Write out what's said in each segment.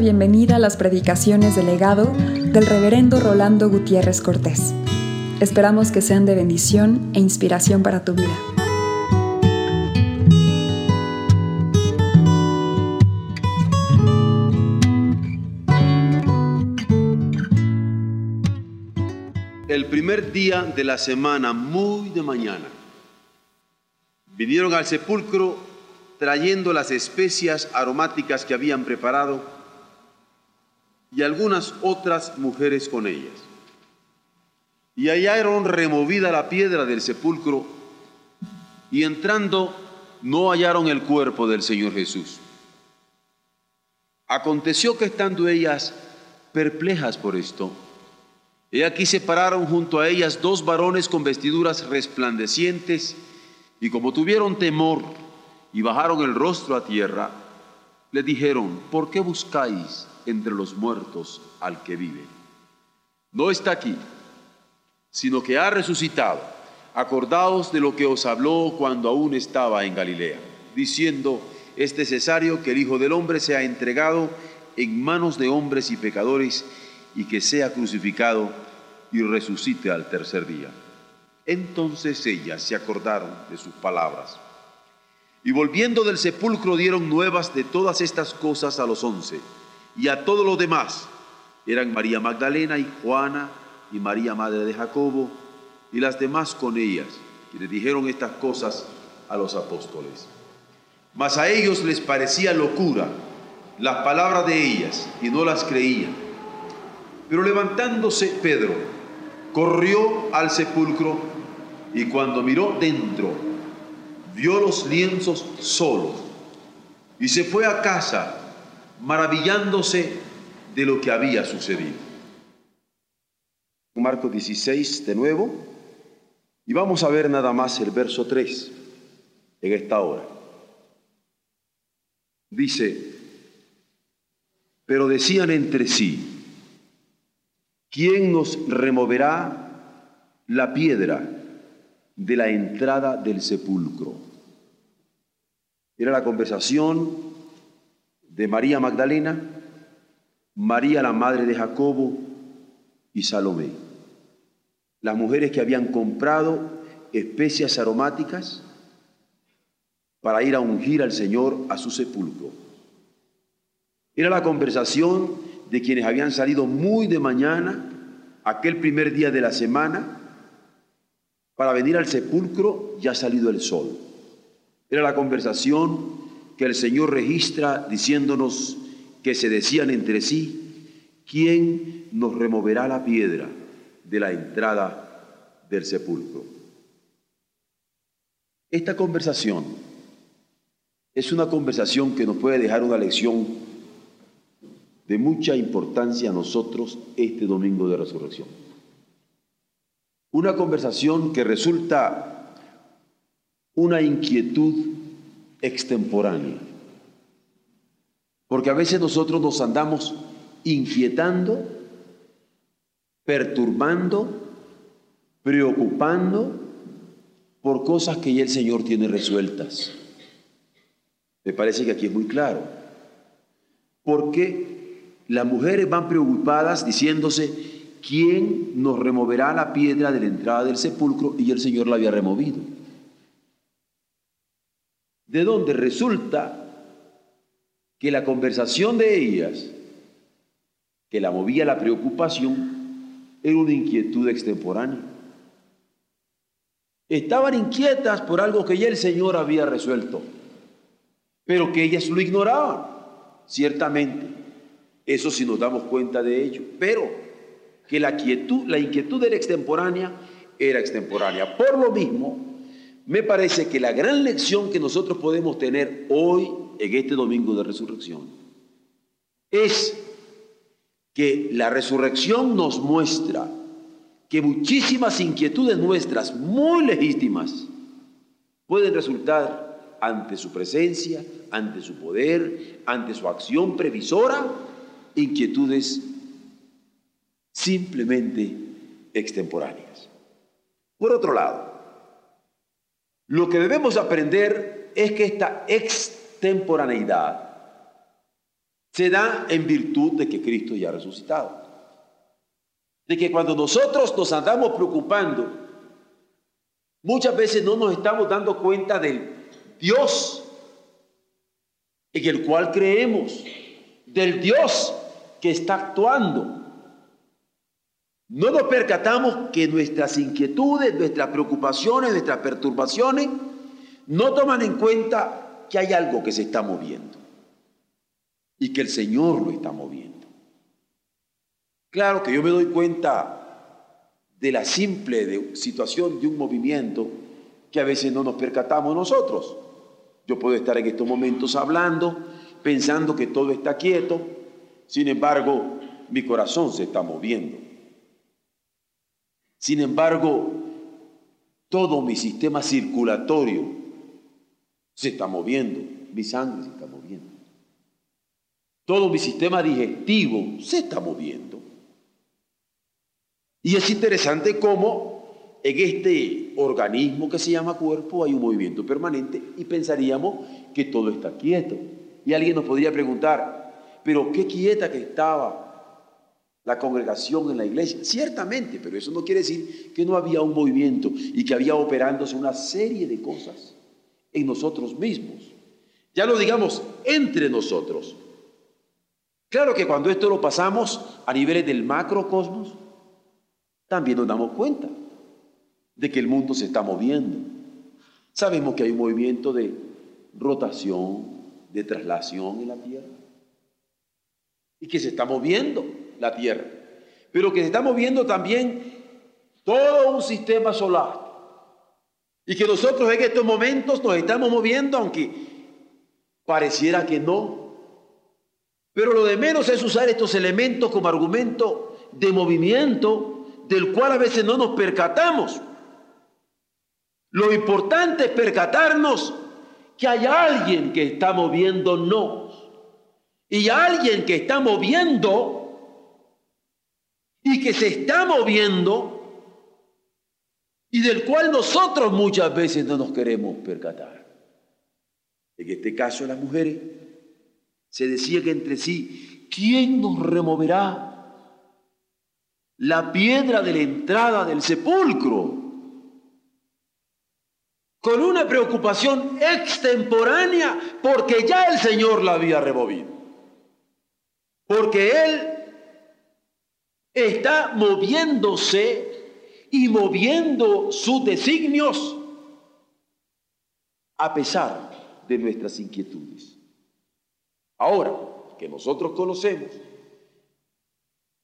bienvenida a las predicaciones del legado del reverendo Rolando Gutiérrez Cortés. Esperamos que sean de bendición e inspiración para tu vida. El primer día de la semana, muy de mañana, vinieron al sepulcro trayendo las especias aromáticas que habían preparado y algunas otras mujeres con ellas. Y hallaron removida la piedra del sepulcro y entrando no hallaron el cuerpo del Señor Jesús. Aconteció que estando ellas perplejas por esto, he aquí se pararon junto a ellas dos varones con vestiduras resplandecientes y como tuvieron temor, y bajaron el rostro a tierra, le dijeron, ¿por qué buscáis entre los muertos al que vive? No está aquí, sino que ha resucitado. Acordaos de lo que os habló cuando aún estaba en Galilea, diciendo, es necesario que el Hijo del Hombre sea entregado en manos de hombres y pecadores y que sea crucificado y resucite al tercer día. Entonces ellas se acordaron de sus palabras y volviendo del sepulcro dieron nuevas de todas estas cosas a los once y a todos los demás. Eran María Magdalena y Juana y María Madre de Jacobo y las demás con ellas, que le dijeron estas cosas a los apóstoles. Mas a ellos les parecía locura las palabras de ellas y no las creían. Pero levantándose Pedro, corrió al sepulcro y cuando miró dentro, vio los lienzos solos y se fue a casa maravillándose de lo que había sucedido. Marcos 16 de nuevo y vamos a ver nada más el verso 3 en esta hora. Dice, pero decían entre sí, ¿quién nos removerá la piedra de la entrada del sepulcro. Era la conversación de María Magdalena, María la madre de Jacobo y Salomé. Las mujeres que habían comprado especias aromáticas para ir a ungir al Señor a su sepulcro. Era la conversación de quienes habían salido muy de mañana, aquel primer día de la semana, para venir al sepulcro ya salido el sol. Era la conversación que el Señor registra diciéndonos que se decían entre sí, ¿quién nos removerá la piedra de la entrada del sepulcro? Esta conversación es una conversación que nos puede dejar una lección de mucha importancia a nosotros este domingo de resurrección. Una conversación que resulta una inquietud extemporánea. Porque a veces nosotros nos andamos inquietando, perturbando, preocupando por cosas que ya el Señor tiene resueltas. Me parece que aquí es muy claro. Porque las mujeres van preocupadas diciéndose, ¿quién nos removerá la piedra de la entrada del sepulcro? Y el Señor la había removido. De donde resulta que la conversación de ellas, que la movía la preocupación, era una inquietud extemporánea. Estaban inquietas por algo que ya el Señor había resuelto, pero que ellas lo ignoraban, ciertamente. Eso si nos damos cuenta de ello. Pero que la inquietud era extemporánea, era extemporánea. Por lo mismo, me parece que la gran lección que nosotros podemos tener hoy, en este domingo de resurrección, es que la resurrección nos muestra que muchísimas inquietudes nuestras, muy legítimas, pueden resultar ante su presencia, ante su poder, ante su acción previsora, inquietudes simplemente extemporáneas. Por otro lado, lo que debemos aprender es que esta extemporaneidad se da en virtud de que Cristo ya ha resucitado. De que cuando nosotros nos andamos preocupando, muchas veces no nos estamos dando cuenta del Dios en el cual creemos, del Dios que está actuando. No nos percatamos que nuestras inquietudes, nuestras preocupaciones, nuestras perturbaciones no toman en cuenta que hay algo que se está moviendo y que el Señor lo está moviendo. Claro que yo me doy cuenta de la simple situación de un movimiento que a veces no nos percatamos nosotros. Yo puedo estar en estos momentos hablando, pensando que todo está quieto, sin embargo, mi corazón se está moviendo. Sin embargo, todo mi sistema circulatorio se está moviendo, mi sangre se está moviendo. Todo mi sistema digestivo se está moviendo. Y es interesante cómo en este organismo que se llama cuerpo hay un movimiento permanente y pensaríamos que todo está quieto. Y alguien nos podría preguntar, pero qué quieta que estaba la congregación en la iglesia. Ciertamente, pero eso no quiere decir que no había un movimiento y que había operándose una serie de cosas en nosotros mismos. Ya lo digamos, entre nosotros. Claro que cuando esto lo pasamos a niveles del macrocosmos, también nos damos cuenta de que el mundo se está moviendo. Sabemos que hay un movimiento de rotación, de traslación en la Tierra. Y que se está moviendo la Tierra. Pero que se está moviendo también todo un sistema solar. Y que nosotros en estos momentos nos estamos moviendo, aunque pareciera que no. Pero lo de menos es usar estos elementos como argumento de movimiento del cual a veces no nos percatamos. Lo importante es percatarnos que hay alguien que está moviéndonos y alguien que está moviendo y que se está moviendo y del cual nosotros muchas veces no nos queremos percatar. En este caso las mujeres se decía que entre sí, ¿quién nos removerá la piedra de la entrada del sepulcro? Con una preocupación extemporánea porque ya el Señor la había removido. Porque Él está moviéndose y moviendo sus designios a pesar de nuestras inquietudes. Ahora que nosotros conocemos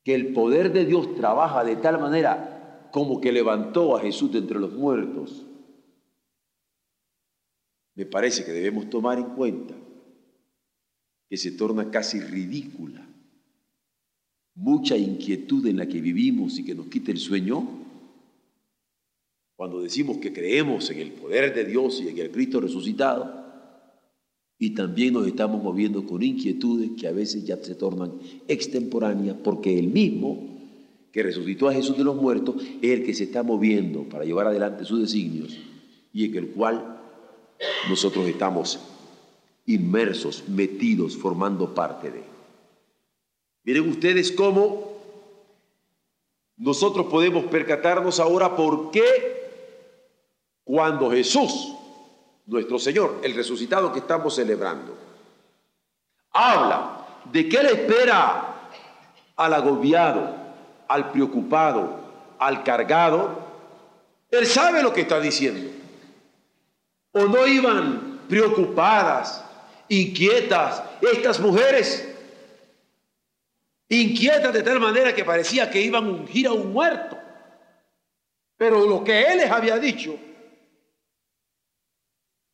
que el poder de Dios trabaja de tal manera como que levantó a Jesús de entre los muertos, me parece que debemos tomar en cuenta que se torna casi ridícula mucha inquietud en la que vivimos y que nos quita el sueño cuando decimos que creemos en el poder de Dios y en el Cristo resucitado, y también nos estamos moviendo con inquietudes que a veces ya se tornan extemporáneas porque el mismo que resucitó a Jesús de los muertos es el que se está moviendo para llevar adelante sus designios y en el cual nosotros estamos inmersos, metidos, formando parte de. Miren ustedes cómo nosotros podemos percatarnos ahora por qué cuando Jesús, nuestro Señor, el resucitado que estamos celebrando, habla de qué le espera al agobiado, al preocupado, al cargado, Él sabe lo que está diciendo. ¿O no iban preocupadas, inquietas estas mujeres? Inquietas de tal manera que parecía que iban a ungir a un muerto. Pero lo que Él les había dicho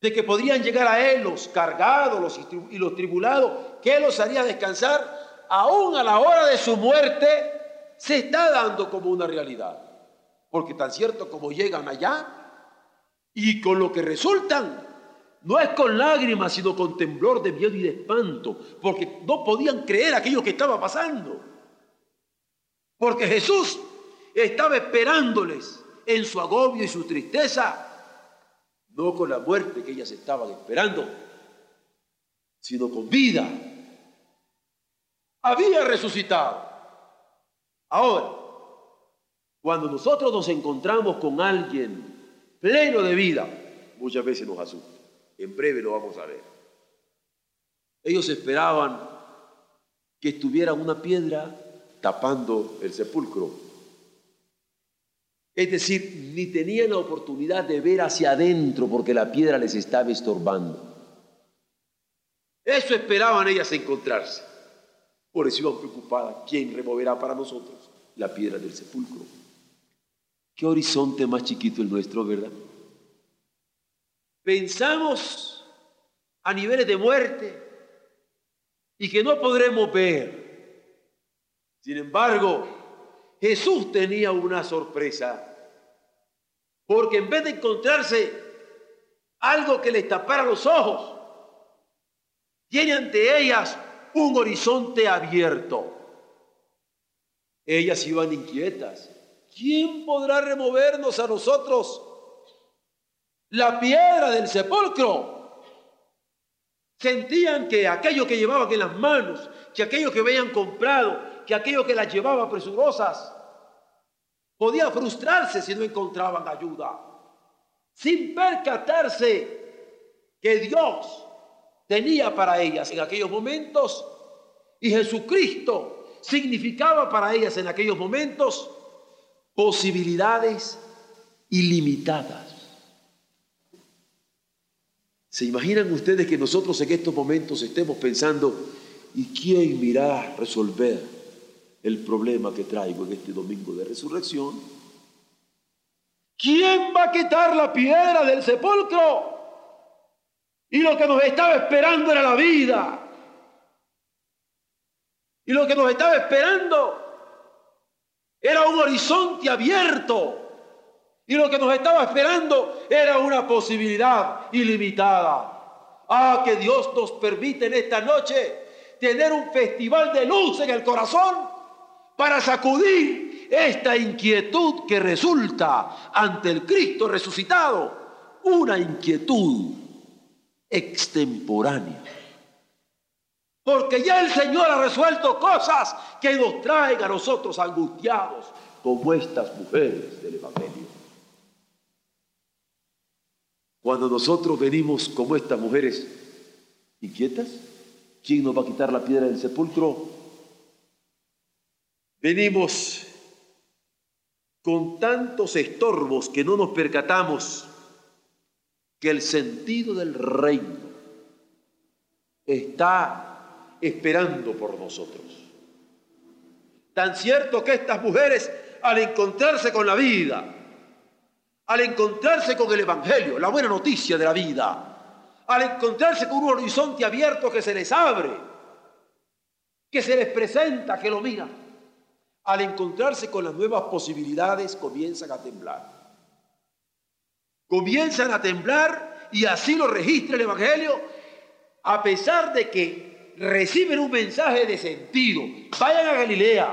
de que podrían llegar a Él los cargados y los tribulados, que Él los haría descansar, aún a la hora de su muerte, se está dando como una realidad. Porque tan cierto como llegan allá y con lo que resultan, no es con lágrimas, sino con temblor de miedo y de espanto, porque no podían creer aquello que estaba pasando. Porque Jesús estaba esperándoles en su agobio y su tristeza no con la muerte que ellas estaban esperando, sino con vida. había resucitado. Ahora, cuando nosotros nos encontramos con alguien pleno de vida, muchas veces nos asusta. En breve lo vamos a ver. Ellos esperaban que estuviera una piedra tapando el sepulcro. Es decir, ni tenían la oportunidad de ver hacia adentro porque la piedra les estaba estorbando. Eso esperaban ellas encontrarse. Por eso iban preocupadas, ¿quién removerá para nosotros la piedra del sepulcro? Qué horizonte más chiquito el nuestro, ¿verdad? Pensamos a niveles de muerte y que no podremos ver. Sin embargo, Jesús tenía una sorpresa, porque en vez de encontrarse algo que les tapara los ojos, tiene ante ellas un horizonte abierto. Ellas iban inquietas. ¿Quién podrá removernos a nosotros la piedra del sepulcro? Sentían que aquello que llevaban en las manos, que aquello que habían comprado, que aquello que las llevaba presurosas, podía frustrarse si no encontraban ayuda, sin percatarse que Dios tenía para ellas en aquellos momentos y Jesucristo significaba para ellas en aquellos momentos posibilidades ilimitadas. ¿Se imaginan ustedes que nosotros en estos momentos estemos pensando, ¿y quién irá a resolver el problema que traigo en este domingo de resurrección? ¿Quién va a quitar la piedra del sepulcro? Y lo que nos estaba esperando era la vida. Y lo que nos estaba esperando era un horizonte abierto. Y lo que nos estaba esperando era una posibilidad ilimitada. Ah, que Dios nos permite en esta noche tener un festival de luz en el corazón para sacudir esta inquietud que resulta ante el Cristo resucitado. Una inquietud extemporánea. Porque ya el Señor ha resuelto cosas que nos traen a nosotros angustiados, como estas mujeres del Evangelio. Cuando nosotros venimos como estas mujeres inquietas, ¿quién nos va a quitar la piedra del sepulcro? Venimos con tantos estorbos que no nos percatamos que el sentido del reino está esperando por nosotros. Tan cierto que estas mujeres, al encontrarse con la vida, al encontrarse con el Evangelio, la buena noticia de la vida, al encontrarse con un horizonte abierto que se les abre, que se les presenta, que lo mira, al encontrarse con las nuevas posibilidades comienzan a temblar comienzan a temblar y así lo registra el Evangelio, a pesar de que reciben un mensaje de sentido. Vayan a Galilea,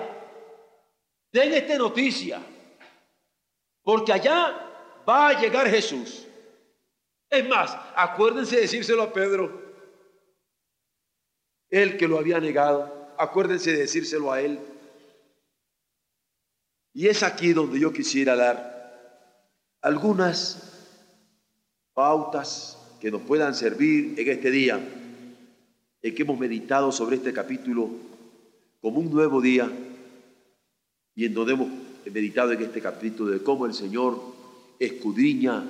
den esta noticia, porque allá va a llegar Jesús. Es más, acuérdense de decírselo a Pedro, él que lo había negado, acuérdense de decírselo a él. Y es aquí donde yo quisiera dar algunas pautas que nos puedan servir en este día, en que hemos meditado sobre este capítulo como un nuevo día y en donde hemos meditado en este capítulo de cómo el Señor escudriña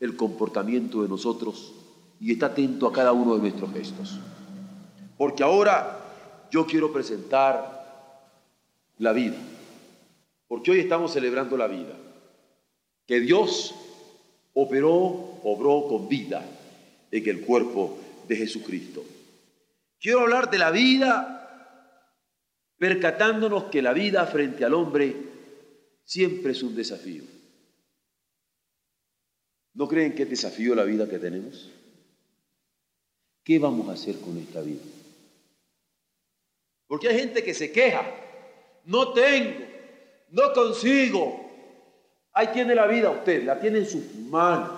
el comportamiento de nosotros y está atento a cada uno de nuestros gestos. Porque ahora yo quiero presentar la vida, porque hoy estamos celebrando la vida, que Dios operó obró con vida en el cuerpo de Jesucristo. Quiero hablar de la vida percatándonos que la vida frente al hombre siempre es un desafío. ¿No creen que es desafío la vida que tenemos? ¿Qué vamos a hacer con esta vida? Porque hay gente que se queja, no tengo, no consigo. Ahí tiene la vida usted, la tiene en sus manos.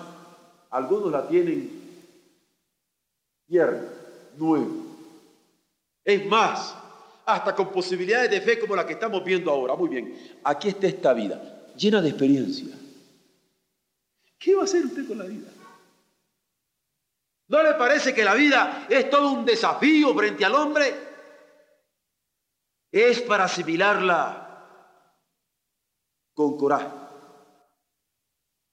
Algunos la tienen tierna, nueva. Es más, hasta con posibilidades de fe como la que estamos viendo ahora. Muy bien, aquí está esta vida, llena de experiencia. ¿Qué va a hacer usted con la vida? ¿No le parece que la vida es todo un desafío frente al hombre? Es para asimilarla con coraje.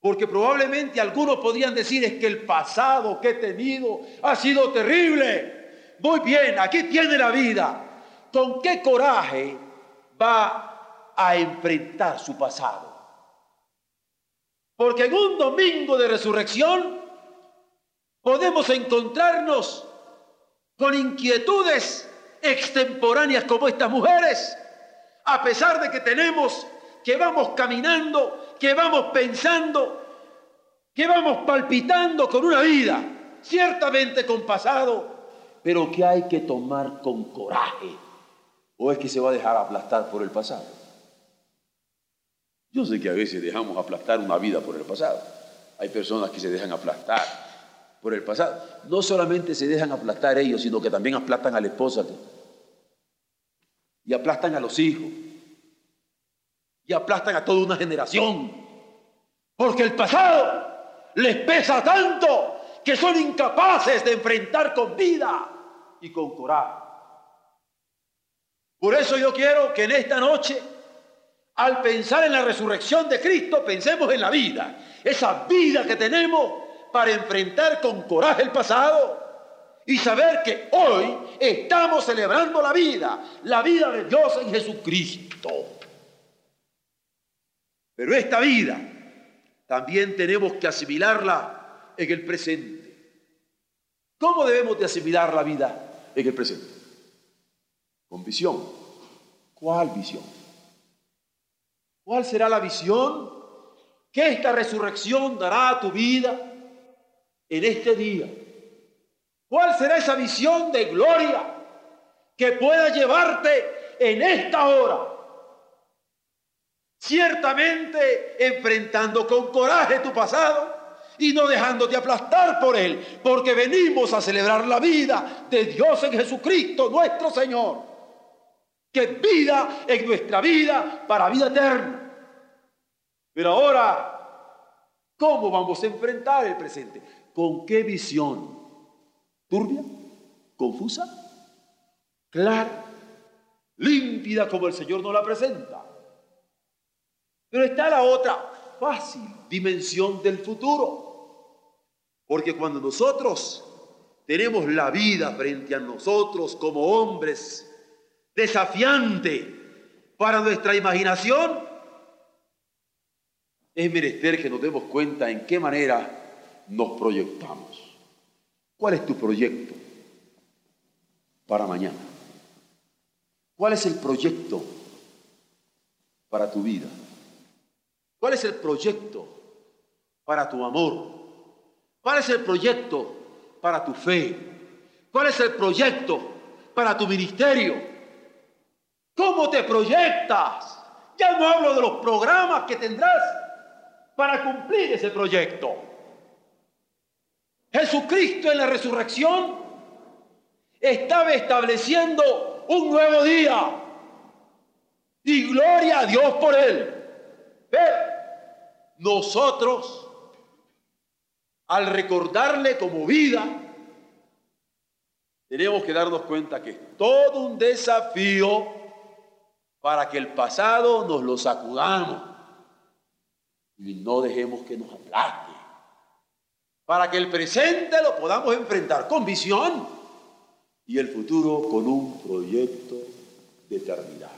Porque probablemente algunos podrían decir es que el pasado que he tenido ha sido terrible. Muy bien, aquí tiene la vida. ¿Con qué coraje va a enfrentar su pasado? Porque en un domingo de resurrección podemos encontrarnos con inquietudes extemporáneas como estas mujeres, a pesar de que tenemos, que vamos caminando, que vamos pensando, que vamos palpitando con una vida, ciertamente con pasado, pero que hay que tomar con coraje, o es que se va a dejar aplastar por el pasado. Yo sé que a veces dejamos aplastar una vida por el pasado. Hay personas que se dejan aplastar por el pasado. No solamente se dejan aplastar ellos, sino que también aplastan a la esposa. Y aplastan a los hijos. Y aplastan a toda una generación. Porque el pasado les pesa tanto que son incapaces de enfrentar con vida y con coraje. Por eso yo quiero que en esta noche al pensar en la resurrección de Cristo, pensemos en la vida, esa vida que tenemos para enfrentar con coraje el pasado y saber que hoy estamos celebrando la vida, la vida de Dios en Jesucristo. Pero esta vida también tenemos que asimilarla en el presente. ¿Cómo debemos de asimilar la vida en el presente? Con visión. ¿Cuál visión? ¿Cuál será la visión que esta resurrección dará a tu vida en este día? ¿Cuál será esa visión de gloria que pueda llevarte en esta hora? Ciertamente enfrentando con coraje tu pasado y no dejándote aplastar por él, porque venimos a celebrar la vida de Dios en Jesucristo, nuestro Señor que vida en nuestra vida para vida eterna. Pero ahora, ¿cómo vamos a enfrentar el presente? ¿Con qué visión? ¿Turbia? ¿Confusa? ¿Clara? ¿Límpida como el Señor nos la presenta? Pero está la otra fácil dimensión del futuro. Porque cuando nosotros tenemos la vida frente a nosotros como hombres, desafiante para nuestra imaginación, es menester que nos demos cuenta en qué manera nos proyectamos. ¿Cuál es tu proyecto para mañana? ¿Cuál es el proyecto para tu vida? ¿Cuál es el proyecto para tu amor? ¿Cuál es el proyecto para tu fe? ¿Cuál es el proyecto para tu ministerio? ¿Cómo te proyectas? Ya no hablo de los programas que tendrás para cumplir ese proyecto. Jesucristo en la resurrección estaba estableciendo un nuevo día. Y gloria a Dios por él. Pero nosotros, al recordarle como vida, tenemos que darnos cuenta que es todo un desafío para que el pasado nos lo sacudamos y no dejemos que nos aplaste, para que el presente lo podamos enfrentar con visión y el futuro con un proyecto de eternidad.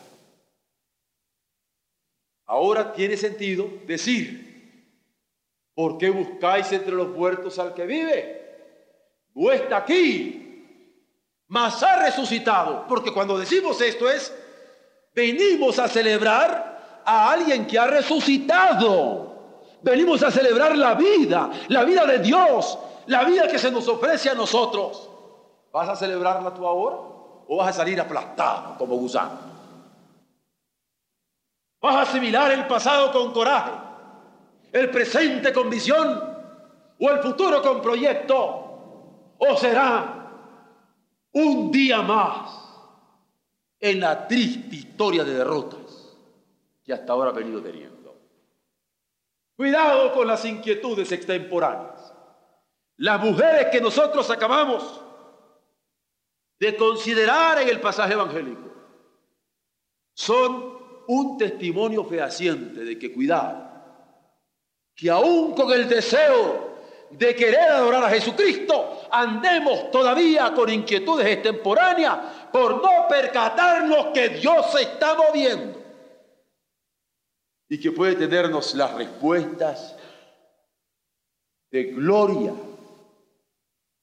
Ahora tiene sentido decir, ¿por qué buscáis entre los muertos al que vive? No está aquí, mas ha resucitado, porque cuando decimos esto es Venimos a celebrar a alguien que ha resucitado. Venimos a celebrar la vida, la vida de Dios, la vida que se nos ofrece a nosotros. ¿Vas a celebrarla tú ahora o vas a salir aplastado como gusano? ¿Vas a asimilar el pasado con coraje, el presente con visión o el futuro con proyecto? ¿O será un día más en la triste historia de derrotas que hasta ahora ha venido teniendo. Cuidado con las inquietudes extemporáneas. Las mujeres que nosotros acabamos de considerar en el pasaje evangélico son un testimonio fehaciente de que cuidado, que aún con el deseo de querer adorar a Jesucristo, andemos todavía con inquietudes extemporáneas por no percatarnos que Dios se está moviendo y que puede tenernos las respuestas de gloria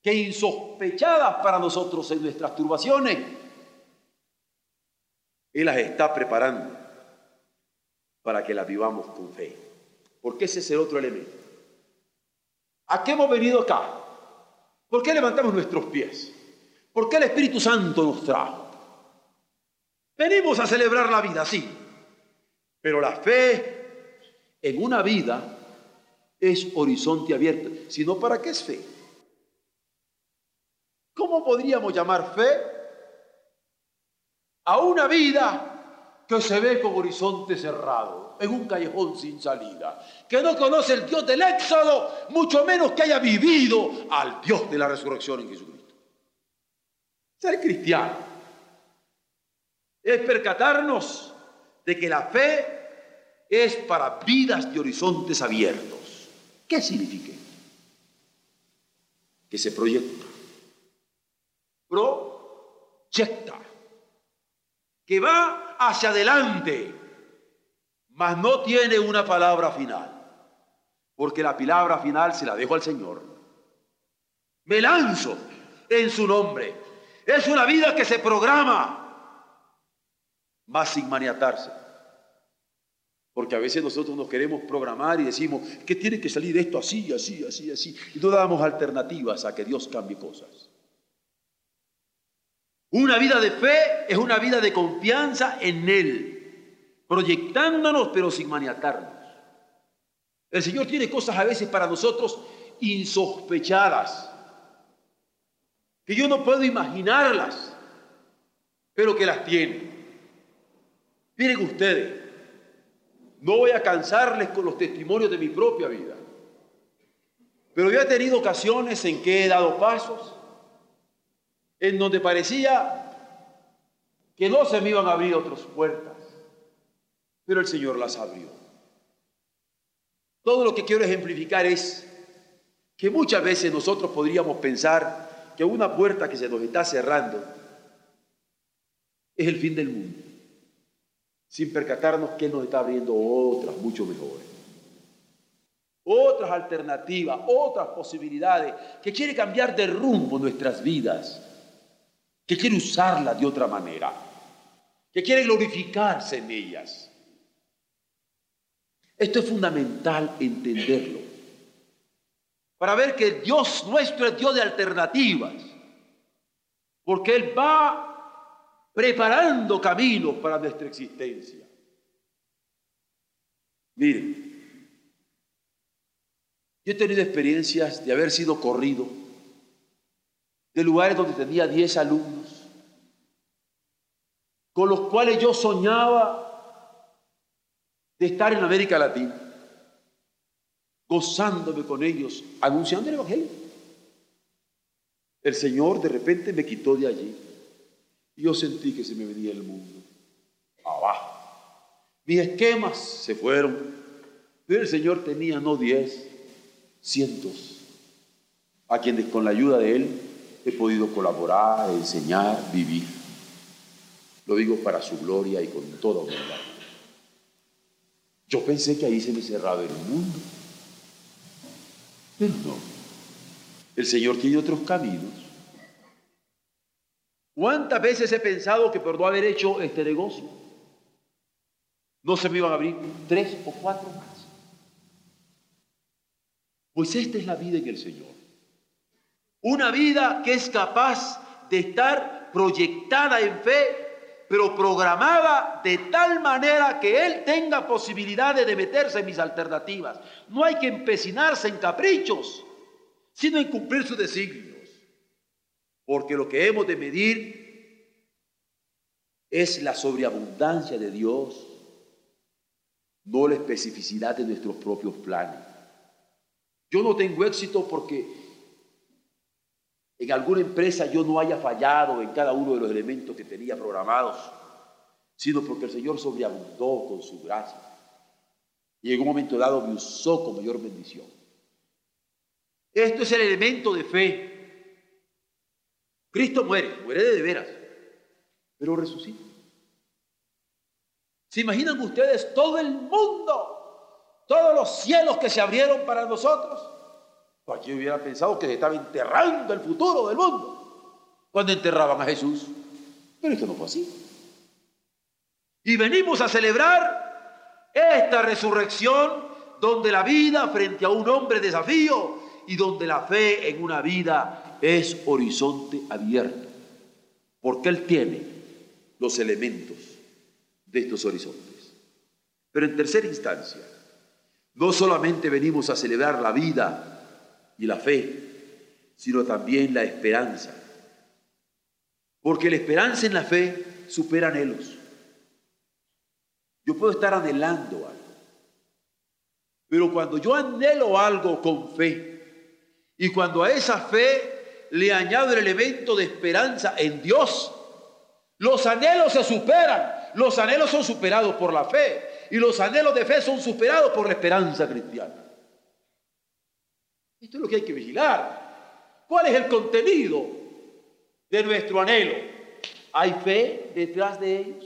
que insospechadas para nosotros en nuestras turbaciones, Él las está preparando para que las vivamos con fe. Porque ese es el otro elemento. ¿A qué hemos venido acá? ¿Por qué levantamos nuestros pies? ¿Por qué el Espíritu Santo nos trajo? Venimos a celebrar la vida, sí, pero la fe en una vida es horizonte abierto. Si no, ¿para qué es fe? ¿Cómo podríamos llamar fe a una vida que se ve con horizonte cerrado? en un callejón sin salida, que no conoce el Dios del Éxodo, mucho menos que haya vivido al Dios de la resurrección en Jesucristo. Ser cristiano es percatarnos de que la fe es para vidas de horizontes abiertos. ¿Qué significa? Que se proyecta, proyecta, que va hacia adelante mas no tiene una palabra final, porque la palabra final se la dejo al Señor. Me lanzo en su nombre. Es una vida que se programa, más sin maniatarse. Porque a veces nosotros nos queremos programar y decimos que tiene que salir esto así, así, así, así. Y no damos alternativas a que Dios cambie cosas. Una vida de fe es una vida de confianza en Él proyectándonos pero sin maniatarnos. El Señor tiene cosas a veces para nosotros insospechadas, que yo no puedo imaginarlas, pero que las tiene. Miren ustedes, no voy a cansarles con los testimonios de mi propia vida, pero yo he tenido ocasiones en que he dado pasos en donde parecía que no se me iban a abrir otras puertas pero el Señor las abrió. Todo lo que quiero ejemplificar es que muchas veces nosotros podríamos pensar que una puerta que se nos está cerrando es el fin del mundo, sin percatarnos que nos está abriendo otras mucho mejores. Otras alternativas, otras posibilidades, que quiere cambiar de rumbo nuestras vidas, que quiere usarlas de otra manera, que quiere glorificarse en ellas. Esto es fundamental entenderlo. Para ver que Dios nuestro es Dios de alternativas. Porque Él va preparando caminos para nuestra existencia. Miren, yo he tenido experiencias de haber sido corrido de lugares donde tenía 10 alumnos, con los cuales yo soñaba de estar en América Latina, gozándome con ellos, anunciando el Evangelio. El Señor de repente me quitó de allí y yo sentí que se me venía el mundo abajo. Mis esquemas se fueron, pero el Señor tenía no diez, cientos, a quienes con la ayuda de Él he podido colaborar, enseñar, vivir. Lo digo para su gloria y con toda humildad. Yo pensé que ahí se me cerraba el mundo. Pero no. El Señor tiene otros caminos. ¿Cuántas veces he pensado que por no haber hecho este negocio, no se me iban a abrir tres o cuatro más? Pues esta es la vida en el Señor. Una vida que es capaz de estar proyectada en fe pero programada de tal manera que Él tenga posibilidades de meterse en mis alternativas. No hay que empecinarse en caprichos, sino en cumplir sus designios. Porque lo que hemos de medir es la sobreabundancia de Dios, no la especificidad de nuestros propios planes. Yo no tengo éxito porque en alguna empresa yo no haya fallado en cada uno de los elementos que tenía programados, sino porque el Señor sobreabundó con su gracia y en un momento dado me usó con mayor bendición. Esto es el elemento de fe. Cristo muere, muere de veras, pero resucita. ¿Se imaginan ustedes todo el mundo, todos los cielos que se abrieron para nosotros? Cualquiera hubiera pensado que se estaba enterrando el futuro del mundo cuando enterraban a Jesús. Pero esto no fue así. Y venimos a celebrar esta resurrección donde la vida frente a un hombre desafío y donde la fe en una vida es horizonte abierto. Porque Él tiene los elementos de estos horizontes. Pero en tercera instancia, no solamente venimos a celebrar la vida y la fe, sino también la esperanza. Porque la esperanza en la fe supera anhelos. Yo puedo estar anhelando algo. Pero cuando yo anhelo algo con fe y cuando a esa fe le añado el elemento de esperanza en Dios, los anhelos se superan. Los anhelos son superados por la fe y los anhelos de fe son superados por la esperanza cristiana. Esto es lo que hay que vigilar. ¿Cuál es el contenido de nuestro anhelo? ¿Hay fe detrás de ellos?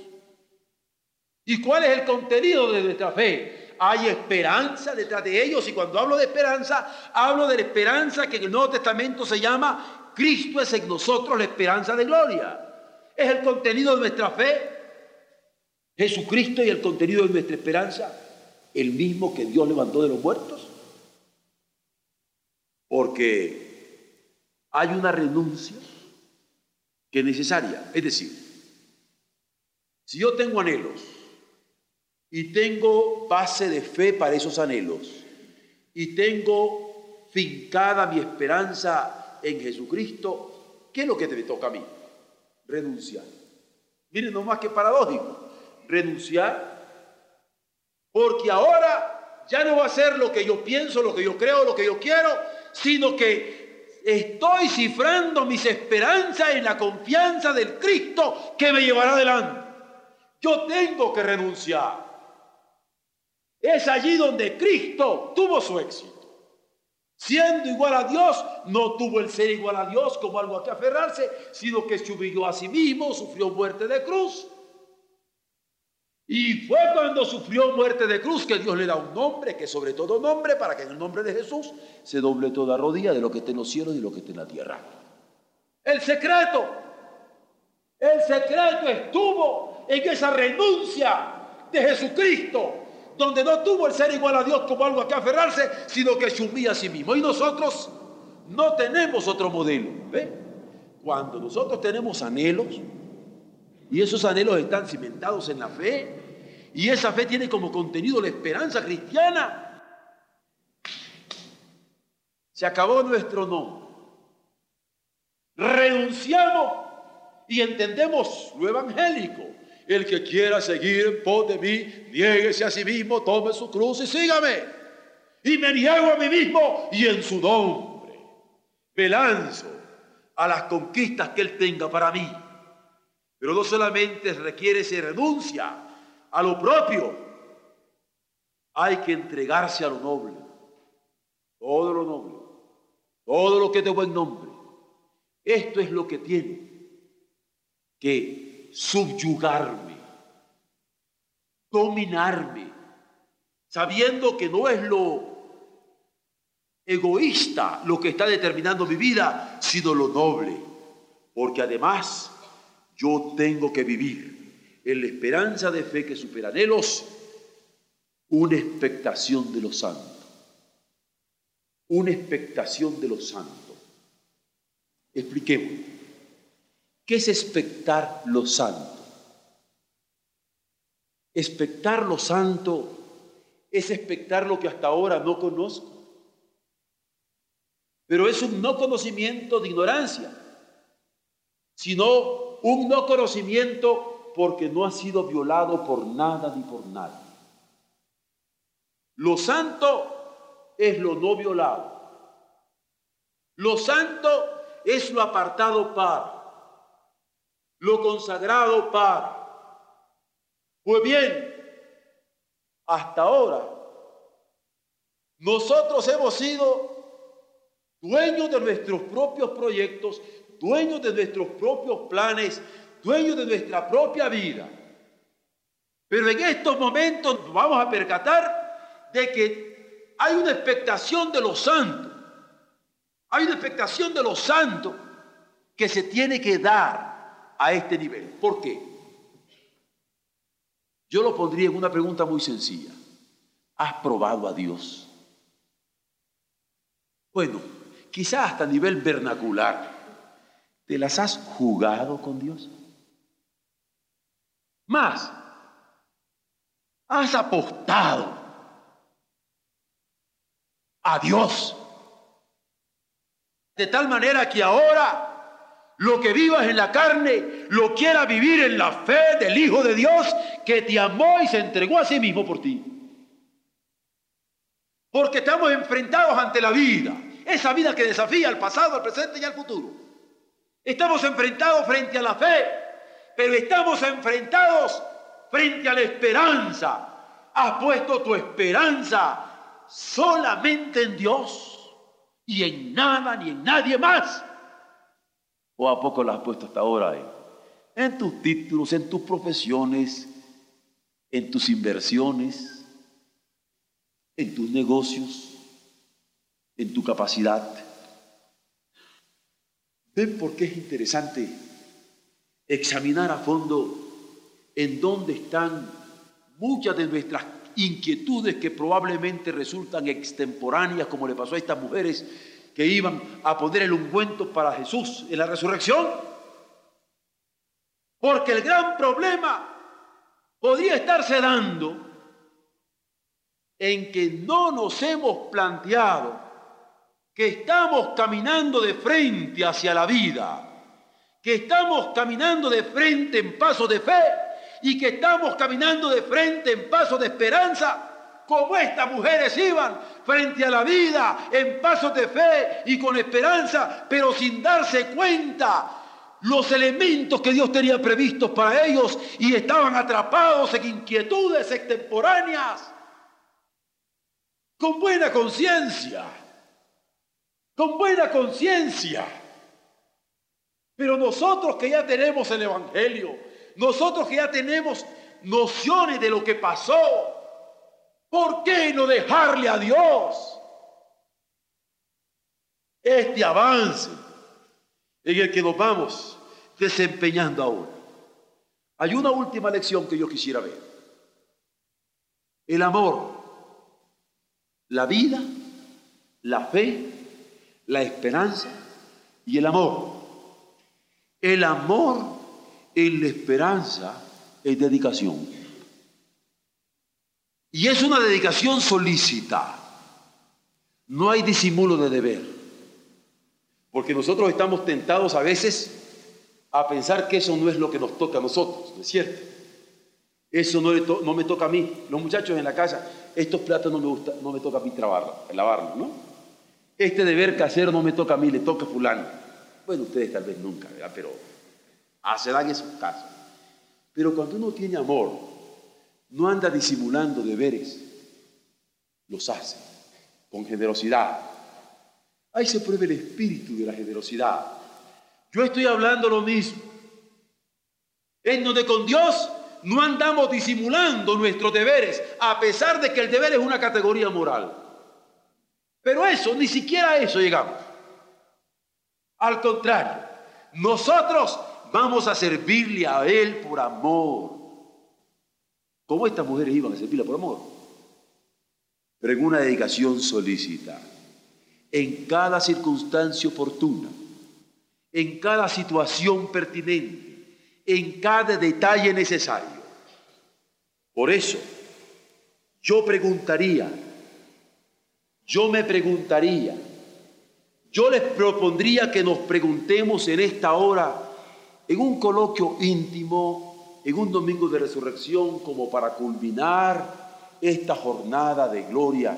¿Y cuál es el contenido de nuestra fe? Hay esperanza detrás de ellos y cuando hablo de esperanza, hablo de la esperanza que en el Nuevo Testamento se llama Cristo es en nosotros la esperanza de gloria. Es el contenido de nuestra fe. Jesucristo y el contenido de nuestra esperanza, el mismo que Dios levantó de los muertos. Porque hay una renuncia que es necesaria. Es decir, si yo tengo anhelos, y tengo base de fe para esos anhelos y tengo fincada mi esperanza en Jesucristo, ¿qué es lo que te toca a mí? Renunciar. Miren, no más que paradójico, renunciar, porque ahora ya no va a ser lo que yo pienso, lo que yo creo, lo que yo quiero, sino que estoy cifrando mis esperanzas en la confianza del Cristo que me llevará adelante. Yo tengo que renunciar. Es allí donde Cristo tuvo su éxito. Siendo igual a Dios, no tuvo el ser igual a Dios como algo a que aferrarse, sino que se humilló a sí mismo, sufrió muerte de cruz. Y fue cuando sufrió muerte de cruz que Dios le da un nombre, que sobre todo nombre, para que en el nombre de Jesús se doble toda rodilla de lo que esté en los cielos y lo que esté en la tierra. El secreto, el secreto estuvo en esa renuncia de Jesucristo donde no tuvo el ser igual a Dios como algo a que aferrarse, sino que se humilla a sí mismo. Y nosotros no tenemos otro modelo. ¿ve? Cuando nosotros tenemos anhelos, y esos anhelos están cimentados en la fe, y esa fe tiene como contenido la esperanza cristiana, se acabó nuestro no. Renunciamos y entendemos lo evangélico. El que quiera seguir en pos de mí, niéguese a sí mismo, tome su cruz y sígame. Y me niego a mí mismo y en su nombre me lanzo a las conquistas que Él tenga para mí. Pero no solamente requiere se renuncia a lo propio, hay que entregarse a lo noble, todo lo noble, todo lo que es de buen nombre. Esto es lo que tiene que subyugarme, dominarme, sabiendo que no es lo egoísta lo que está determinando mi vida, sino lo noble, porque además yo tengo que vivir en la esperanza de fe que supera anhelos, una expectación de los santos, una expectación de los santos. Expliquemos. ¿Qué es expectar lo santo? Expectar lo santo es expectar lo que hasta ahora no conozco. Pero es un no conocimiento de ignorancia, sino un no conocimiento porque no ha sido violado por nada ni por nadie. Lo santo es lo no violado. Lo santo es lo apartado para, lo consagrado para. Pues bien, hasta ahora, nosotros hemos sido dueños de nuestros propios proyectos, dueños de nuestros propios planes, dueños de nuestra propia vida. Pero en estos momentos nos vamos a percatar de que hay una expectación de los santos. Hay una expectación de los santos que se tiene que dar a este nivel. ¿Por qué? Yo lo pondría en una pregunta muy sencilla. ¿Has probado a Dios? Bueno, quizás hasta a nivel vernacular. ¿Te las has jugado con Dios? Más, has apostado a Dios. De tal manera que ahora lo que vivas en la carne lo quiera vivir en la fe del Hijo de Dios que te amó y se entregó a sí mismo por ti. Porque estamos enfrentados ante la vida, esa vida que desafía al pasado, al presente y al futuro. Estamos enfrentados frente a la fe, pero estamos enfrentados frente a la esperanza. Has puesto tu esperanza solamente en Dios y en nada ni en nadie más. ¿O a poco la has puesto hasta ahora? En tus títulos, en tus profesiones, en tus inversiones, en tus negocios, en tu capacidad. ¿Ven por qué es interesante examinar a fondo en dónde están muchas de nuestras inquietudes que probablemente resultan extemporáneas, como le pasó a estas mujeres que iban a poner el ungüento para Jesús en la resurrección? Porque el gran problema podría estarse dando en que no nos hemos planteado que estamos caminando de frente hacia la vida que estamos caminando de frente en paso de fe y que estamos caminando de frente en paso de esperanza, como estas mujeres iban frente a la vida en pasos de fe y con esperanza, pero sin darse cuenta los elementos que Dios tenía previstos para ellos y estaban atrapados en inquietudes extemporáneas, con buena conciencia, con buena conciencia. Pero nosotros que ya tenemos el Evangelio, nosotros que ya tenemos nociones de lo que pasó, ¿por qué no dejarle a Dios este avance en el que nos vamos desempeñando ahora? Hay una última lección que yo quisiera ver. El amor, la vida, la fe, la esperanza y el amor el amor en la esperanza es dedicación. Y es una dedicación solícita. No hay disimulo de deber. Porque nosotros estamos tentados a veces a pensar que eso no es lo que nos toca a nosotros, ¿no es cierto? Eso no, me toca a mí. Los muchachos en la casa, estos platos no me, gusta, no me toca a mí lavarlos, ¿no? Este deber casero no me toca a mí, le toca a fulano. Bueno, ustedes tal vez nunca, ¿verdad? Pero hacerán esos casos. Pero cuando uno tiene amor, no anda disimulando deberes, los hace con generosidad. Ahí se prueba el espíritu de la generosidad. Yo estoy hablando lo mismo. En donde con Dios no andamos disimulando nuestros deberes, a pesar de que el deber es una categoría moral. Pero eso, ni siquiera a eso llegamos. Al contrario, nosotros vamos a servirle a Él por amor. ¿Cómo estas mujeres iban a servirle por amor? Pero en una dedicación solícita, en cada circunstancia oportuna, en cada situación pertinente, en cada detalle necesario. Por eso, yo preguntaría, yo me preguntaría, yo les propondría que nos preguntemos en esta hora, en un coloquio íntimo, en un domingo de resurrección como para culminar esta jornada de gloria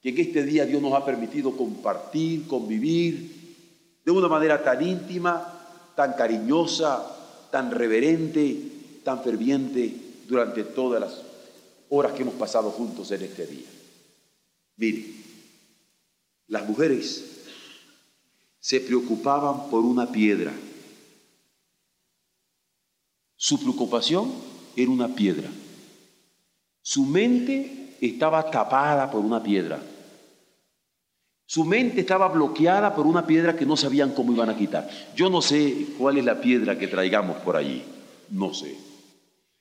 que en este día Dios nos ha permitido compartir, convivir de una manera tan íntima, tan cariñosa, tan reverente, tan ferviente durante todas las horas que hemos pasado juntos en este día. Mire, las mujeres se preocupaban por una piedra. Su preocupación era una piedra. Su mente estaba tapada por una piedra. Su mente estaba bloqueada por una piedra que no sabían cómo iban a quitar. Yo no sé cuál es la piedra que traigamos por allí. No sé.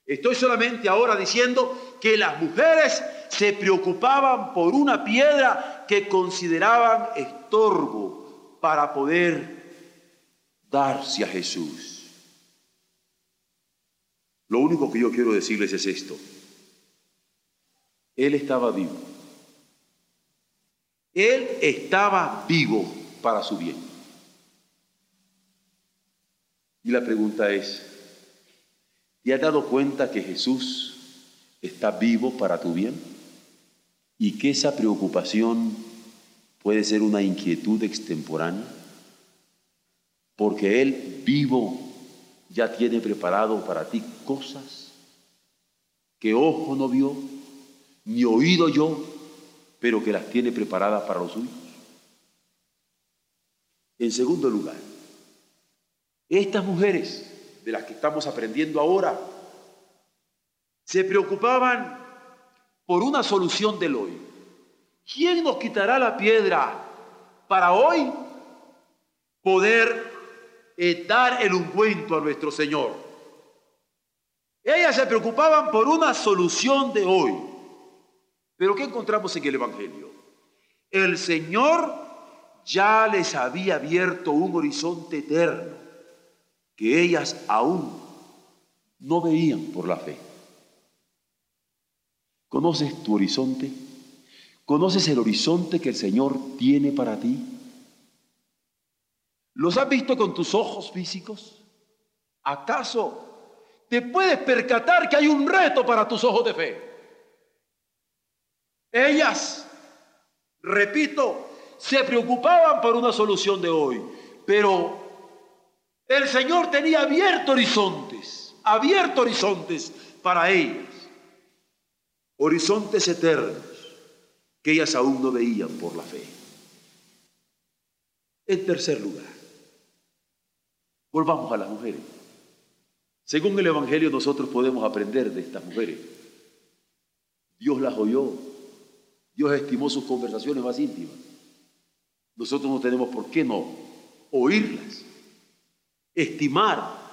Estoy solamente ahora diciendo que las mujeres se preocupaban por una piedra que consideraban estorbo para poder darse a Jesús. Lo único que yo quiero decirles es esto. Él estaba vivo. Él estaba vivo para su bien. Y la pregunta es, ¿te has dado cuenta que Jesús está vivo para tu bien? Y que esa preocupación puede ser una inquietud extemporánea, porque Él vivo ya tiene preparado para ti cosas que ojo no vio, ni oído yo, pero que las tiene preparadas para los suyos. En segundo lugar, estas mujeres de las que estamos aprendiendo ahora se preocupaban por una solución del hoy. ¿Quién nos quitará la piedra para hoy poder eh, dar el ungüento a nuestro Señor? Ellas se preocupaban por una solución de hoy. Pero ¿qué encontramos en el Evangelio? El Señor ya les había abierto un horizonte eterno que ellas aún no veían por la fe. ¿Conoces tu horizonte? ¿Conoces el horizonte que el Señor tiene para ti? ¿Los has visto con tus ojos físicos? ¿Acaso te puedes percatar que hay un reto para tus ojos de fe? Ellas, repito, se preocupaban por una solución de hoy, pero el Señor tenía abiertos horizontes, abiertos horizontes para ellas horizontes eternos que ellas aún no veían por la fe. En tercer lugar, volvamos a las mujeres. Según el Evangelio nosotros podemos aprender de estas mujeres. Dios las oyó, Dios estimó sus conversaciones más íntimas. Nosotros no tenemos por qué no oírlas, estimar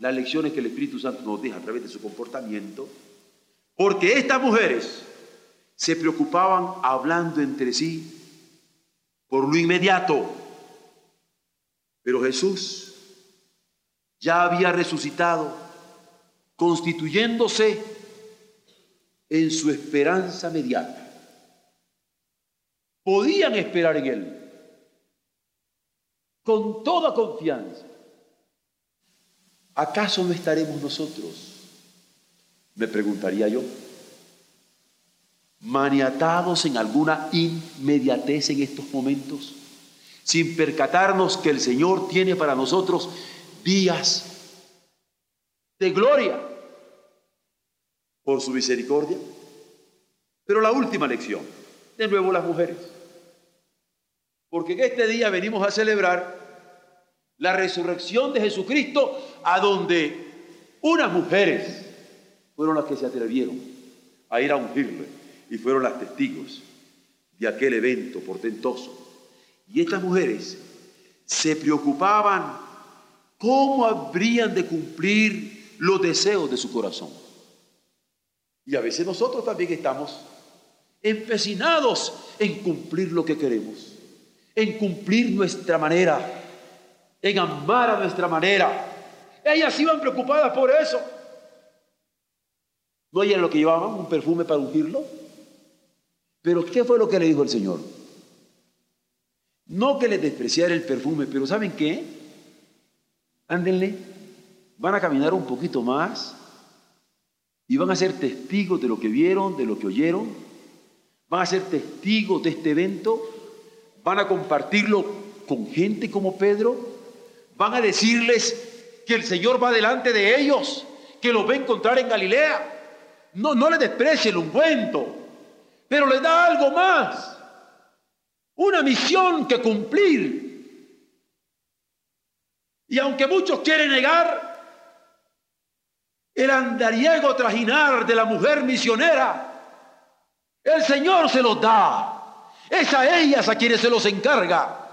las lecciones que el Espíritu Santo nos deja a través de su comportamiento porque estas mujeres se preocupaban hablando entre sí por lo inmediato. Pero Jesús ya había resucitado, constituyéndose en su esperanza mediata. Podían esperar en Él con toda confianza. ¿Acaso no estaremos nosotros me preguntaría yo, maniatados en alguna inmediatez en estos momentos, sin percatarnos que el Señor tiene para nosotros días de gloria por su misericordia. Pero la última lección, de nuevo las mujeres, porque en este día venimos a celebrar la resurrección de Jesucristo, a donde unas mujeres fueron las que se atrevieron a ir a ungirle y fueron las testigos de aquel evento portentoso. Y estas mujeres se preocupaban cómo habrían de cumplir los deseos de su corazón. Y a veces nosotros también estamos empecinados en cumplir lo que queremos, en cumplir nuestra manera, en amar a nuestra manera. Ellas iban preocupadas por eso. ¿No era lo que llevaban? ¿Un perfume para ungirlo? Pero ¿qué fue lo que le dijo el Señor? No que le despreciara el perfume, pero ¿saben qué? Ándenle, van a caminar un poquito más y van a ser testigos de lo que vieron, de lo que oyeron, van a ser testigos de este evento, van a compartirlo con gente como Pedro, van a decirles que el Señor va delante de ellos, que los va a encontrar en Galilea. No, no les desprecie el ungüento, pero les da algo más, una misión que cumplir. Y aunque muchos quieren negar, el andariego trajinar de la mujer misionera, el Señor se los da. Es a ellas a quienes se los encarga.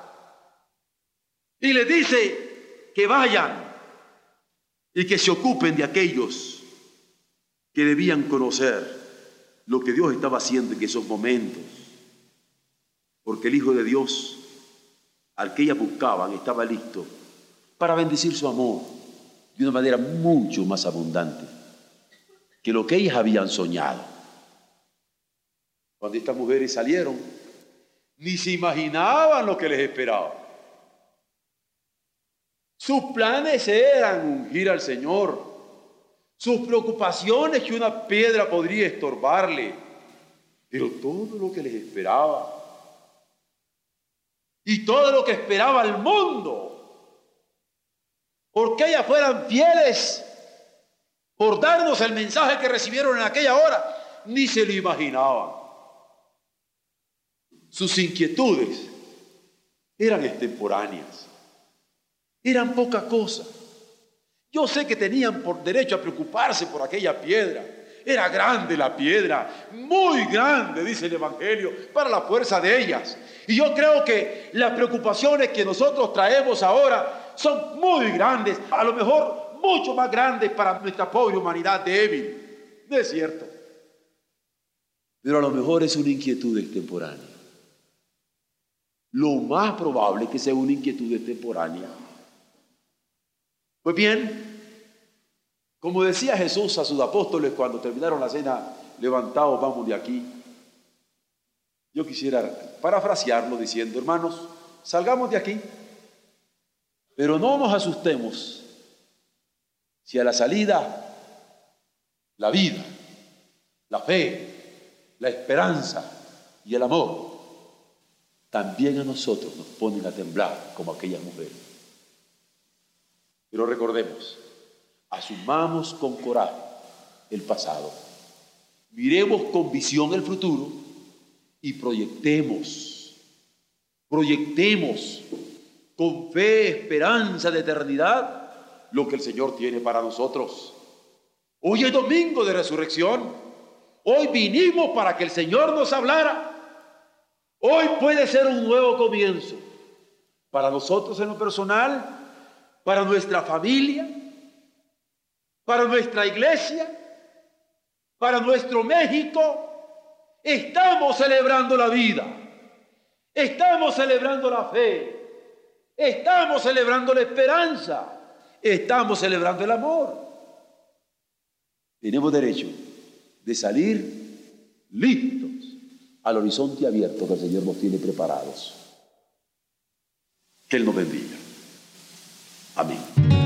Y les dice que vayan y que se ocupen de aquellos que debían conocer lo que Dios estaba haciendo en esos momentos. Porque el Hijo de Dios, al que ellas buscaban, estaba listo para bendecir su amor de una manera mucho más abundante que lo que ellas habían soñado. Cuando estas mujeres salieron, ni se imaginaban lo que les esperaba. Sus planes eran ungir al Señor. Sus preocupaciones que una piedra podría estorbarle. Pero todo lo que les esperaba y todo lo que esperaba el mundo porque ellas fueran fieles por darnos el mensaje que recibieron en aquella hora, ni se lo imaginaban. Sus inquietudes eran extemporáneas, eran poca cosa. Yo sé que tenían por derecho a preocuparse por aquella piedra. Era grande la piedra, muy grande, dice el Evangelio, para la fuerza de ellas. Y yo creo que las preocupaciones que nosotros traemos ahora son muy grandes, a lo mejor mucho más grandes para nuestra pobre humanidad débil. No es cierto. Pero a lo mejor es una inquietud extemporánea. Lo más probable es que sea una inquietud extemporánea. Pues bien, como decía Jesús a sus apóstoles cuando terminaron la cena, levantados, vamos de aquí. Yo quisiera parafrasearlo diciendo, hermanos, salgamos de aquí pero no nos asustemos si a la salida la vida, la fe, la esperanza y el amor también a nosotros nos ponen a temblar como aquellas mujeres. Pero recordemos, asumamos con coraje el pasado, miremos con visión el futuro y proyectemos, proyectemos con fe, esperanza de eternidad, lo que el Señor tiene para nosotros. Hoy es domingo de resurrección. Hoy vinimos para que el Señor nos hablara. Hoy puede ser un nuevo comienzo para nosotros en lo personal, para nuestra familia, para nuestra iglesia, para nuestro México. Estamos celebrando la vida. Estamos celebrando la fe. Estamos celebrando la esperanza. Estamos celebrando el amor. Tenemos derecho de salir listos al horizonte abierto que el Señor nos tiene preparados. Que Él nos bendiga. Amén.